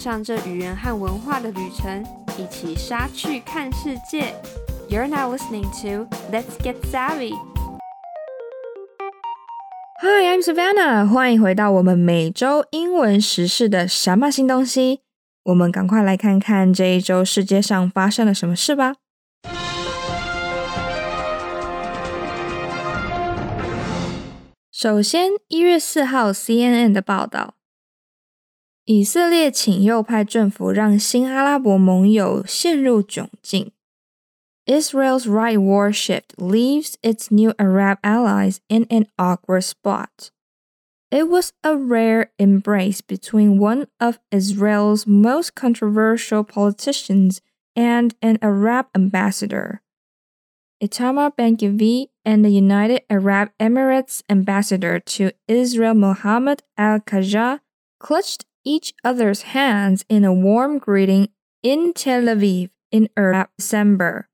上这语言和文化的旅程，一起杀去看世界。You're now listening to Let's Get Savvy. Hi, I'm Savannah，欢迎回到我们每周英文时事的什么新东西。我们赶快来看看这一周世界上发生了什么事吧。首先，一月四号，CNN 的报道：以色列请右派政府让新阿拉伯盟友陷入窘境。Israel's right warship leaves its new Arab allies in an awkward spot. It was a rare embrace between one of Israel's most controversial politicians and an Arab ambassador. Itamar Ben-Gvir and the United Arab Emirates ambassador to Israel Mohammed al-Kajah clutched each other's hands in a warm greeting in Tel Aviv in early December.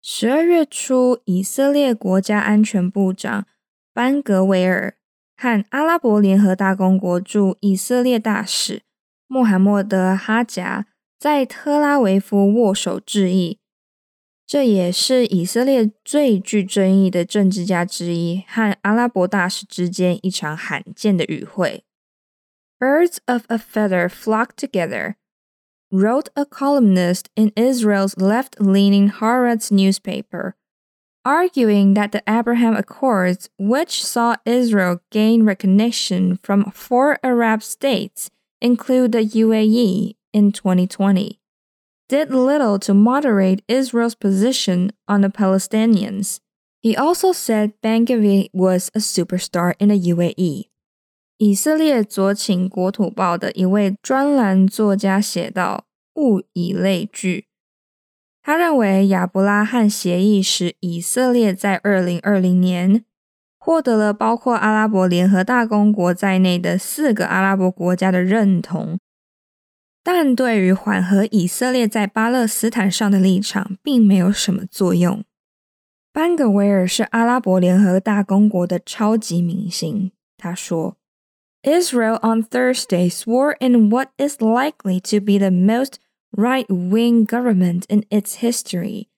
十二月初，以色列国家安全部长班格维尔和阿拉伯联合大公国驻以色列大使穆罕默德哈贾在特拉维夫握手致意。这也是以色列最具争议的政治家之一和阿拉伯大使之间一场罕见的与会。Birds of a feather flock together, wrote a columnist in Israel's left-leaning Haaretz newspaper, arguing that the Abraham Accords, which saw Israel gain recognition from four Arab states, include the UAE in 2020 did little to moderate Israel's position on the Palestinians. He also said Ben Gvir was a superstar in the UAE. 以色列左倾国土报的一位专栏作家写道：“物以类聚。”他认为亚伯拉罕协议使以色列在二零二零年获得了包括阿拉伯联合大公国在内的四个阿拉伯国家的认同。但对于缓和以色列在巴勒斯坦上的立场，并没有什么作用。班格维尔是阿拉伯联合大公国的超级明星。他说：“Israel on Thursday swore in what is likely to be the most right-wing government in its history,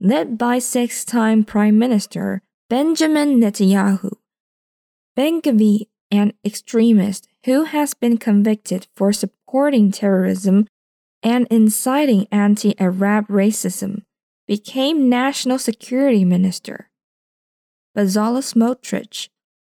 led by six-time Prime Minister Benjamin Netanyahu. Ben Gvir, an extremist who has been convicted for supporting terrorism and inciting anti Arab racism, became National Security Minister. Bezalel Smotrich,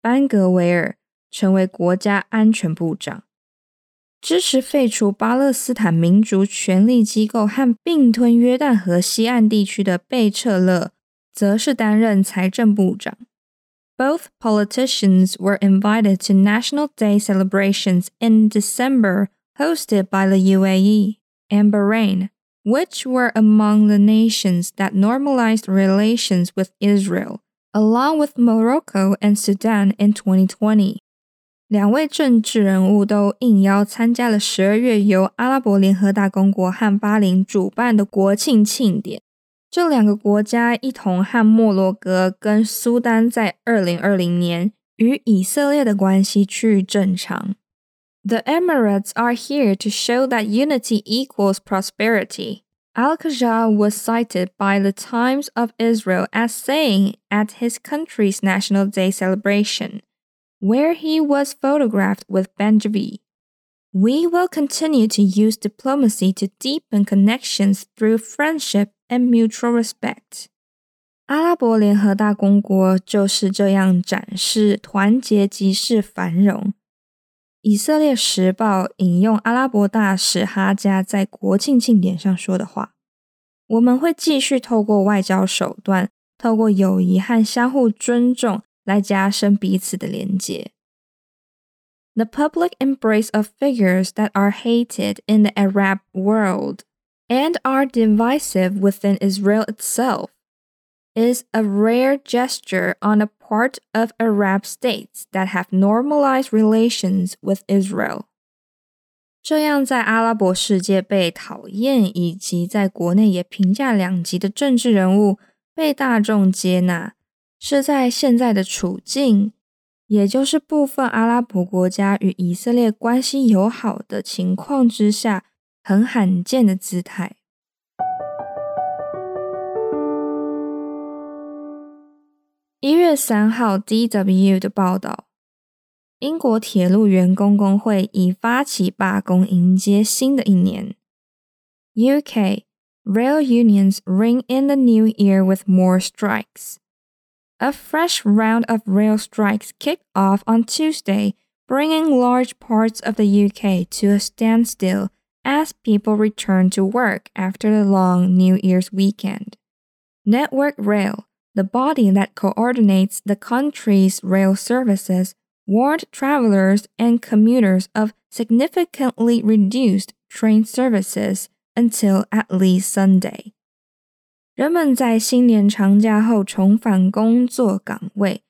班格维尔成为国家安全部长，支持废除巴勒斯坦民族权力机构和并吞约旦河西岸地区的贝彻勒，则是担任财政部长。Both politicians were invited to National Day celebrations in December hosted by the UAE and Bahrain, which were among the nations that normalized relations with Israel, along with Morocco and Sudan in 2020. 两位政治人物都应邀参加了十二月由阿拉伯联合大公国和巴林主办的国庆庆典。这两个国家一同和摩洛哥跟苏丹在二零二零年与以色列的关系趋于正常。The Emirates are here to show that unity equals prosperity. Al Khaja was cited by the Times of Israel as saying at his country's National Day celebration, where he was photographed with Ben Gvir. We will continue to use diplomacy to deepen connections through friendship and mutual respect. 阿拉伯联合大公国就是这样展示团结即是繁荣，以色列时报引用阿拉伯大使哈加在国庆庆典上说的话：“我们会继续透过外交手段，透过友谊和相互尊重来加深彼此的连结。” the public embrace of figures that are hated in the Arab world and are divisive within Israel itself is a rare gesture on the part of Arab states that have normalized relations with Israel. 这样，在阿拉伯世界被讨厌，以及在国内也评价两极的政治人物被大众接纳，是在现在的处境，也就是部分阿拉伯国家与以色列关系友好的情况之下，很罕见的姿态。 一月三号，DW 的报道。英国铁路员工工会已发起罢工，迎接新的一年。UK rail unions ring in the new year with more strikes. A fresh round of rail strikes kicked off on Tuesday, bringing large parts of the UK to a standstill as people return to work after the long New Year's weekend. Network Rail, the body that coordinates the country's rail services, warned travelers and commuters of significantly reduced train services until at least Sunday. 人们在新年长假后重返工作岗位，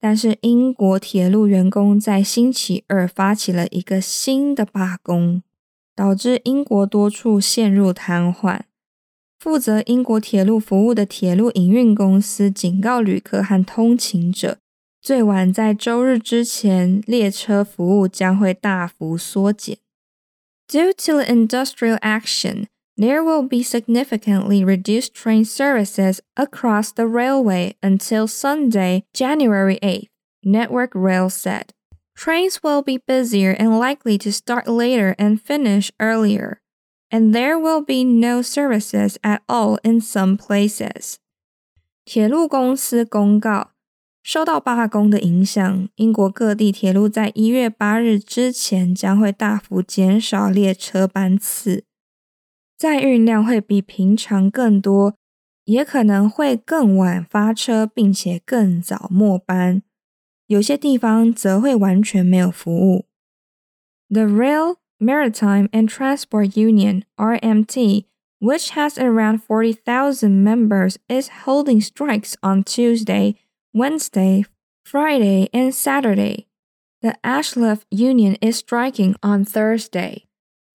但是英国铁路员工在星期二发起了一个新的罢工，导致英国多处陷入瘫痪。 负责英国铁路服务的铁路营运公司警告旅客和通勤者。最晚在周日之前，列车服务将会大幅缩减。Due to the industrial action, there will be significantly reduced train services across the railway until Sunday, January 8th, Network Rail said. Trains will be busier and likely to start later and finish earlier, And there will be no services at all in some places. 铁路公司公告。受到罢工的影响，英国各地铁路在一月八日之前将会大幅减少列车班次，载运量会比平常更多，也可能会更晚发车，并且更早末班。有些地方则会完全没有服务。The Rail, Maritime and Transport Union (RMT), which has around forty thousand members, is holding strikes on Tuesday. Wednesday, Friday, and Saturday. The ASLEF Union is striking on Thursday.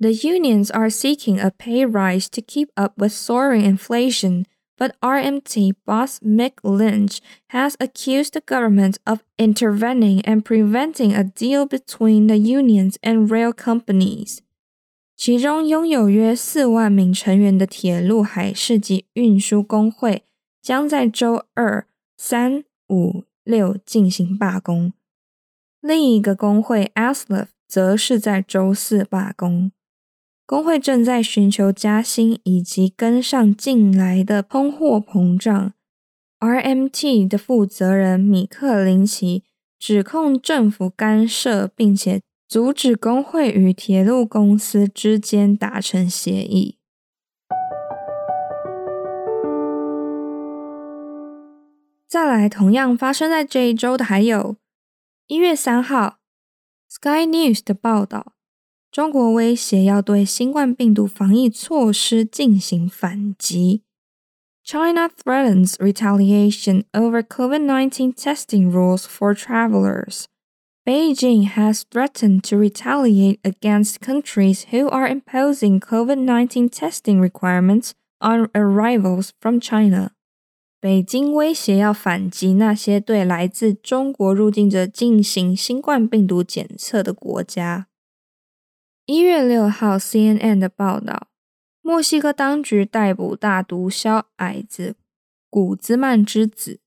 The unions are seeking a pay rise to keep up with soaring inflation, but RMT boss Mick Lynch has accused the government of intervening and preventing a deal between the unions and rail companies. 其中拥有约四万名成员的铁路、海事及运输工会将在周二、三五六进行罢工，另一个工会 ASLEF 则是在周四罢工。 工会正在寻求加薪以及跟上近来的通货膨胀。RMT 的负责人米克林奇指控政府干涉，并且阻止工会与铁路公司之间达成协议。再来，同样发生在这一周的还有一月三号，Sky News 的报道：中国威胁要对新冠病毒防疫措施进行反击。China threatens retaliation over COVID-19 testing rules for travelers. Beijing has threatened to retaliate against countries who are imposing COVID-19 testing requirements on arrivals from China. 北京威胁要反击那些对来自中国入境者进行新冠病毒检测的国家。 一月六号的报道，墨西哥当局逮捕大毒枭矮子古兹曼之子。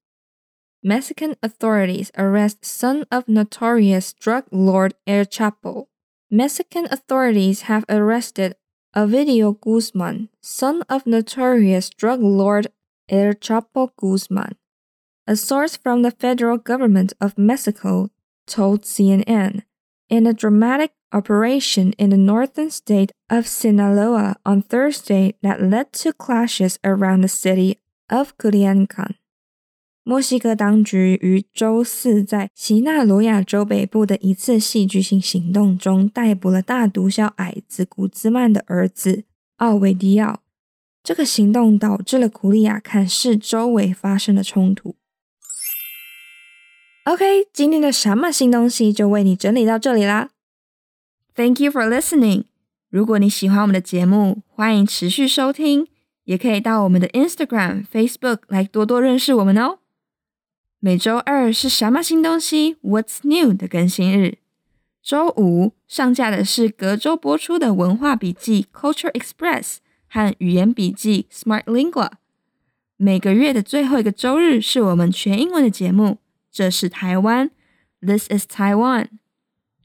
Mexican authorities arrest son of notorious drug lord El Chapo. Mexican authorities have arrested Ovidio Guzman, son of notorious drug lord El Chapo Guzman. A source from the federal government of Mexico told CNN in a dramatic operation in the northern state of Sinaloa on Thursday that led to clashes around the city of Culiacan. 墨西哥当局于周四在西纳罗亚州北部的一次戏剧性行动中逮捕了大毒枭矮子古兹曼的儿子奥维迪奥。这个行动导致了古里亚坎市周围发生了冲突。 OK，今天的什么新东西就为你整理到这里啦。Thank you for listening。如果你喜欢我们的节目，欢迎持续收听，也可以到我们的 Instagram、Facebook 来多多认识我们哦。每周二是什么新东西？What's new 的更新日。周五上架的是隔周播出的文化笔记 Culture Express 和语言笔记 Smart Lingua。每个月的最后一个周日是我们全英文的节目。这是台湾，This is Taiwan。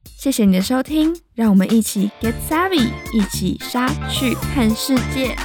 谢谢你的收听，让我们一起 Get Savvy，一起杀去看世界。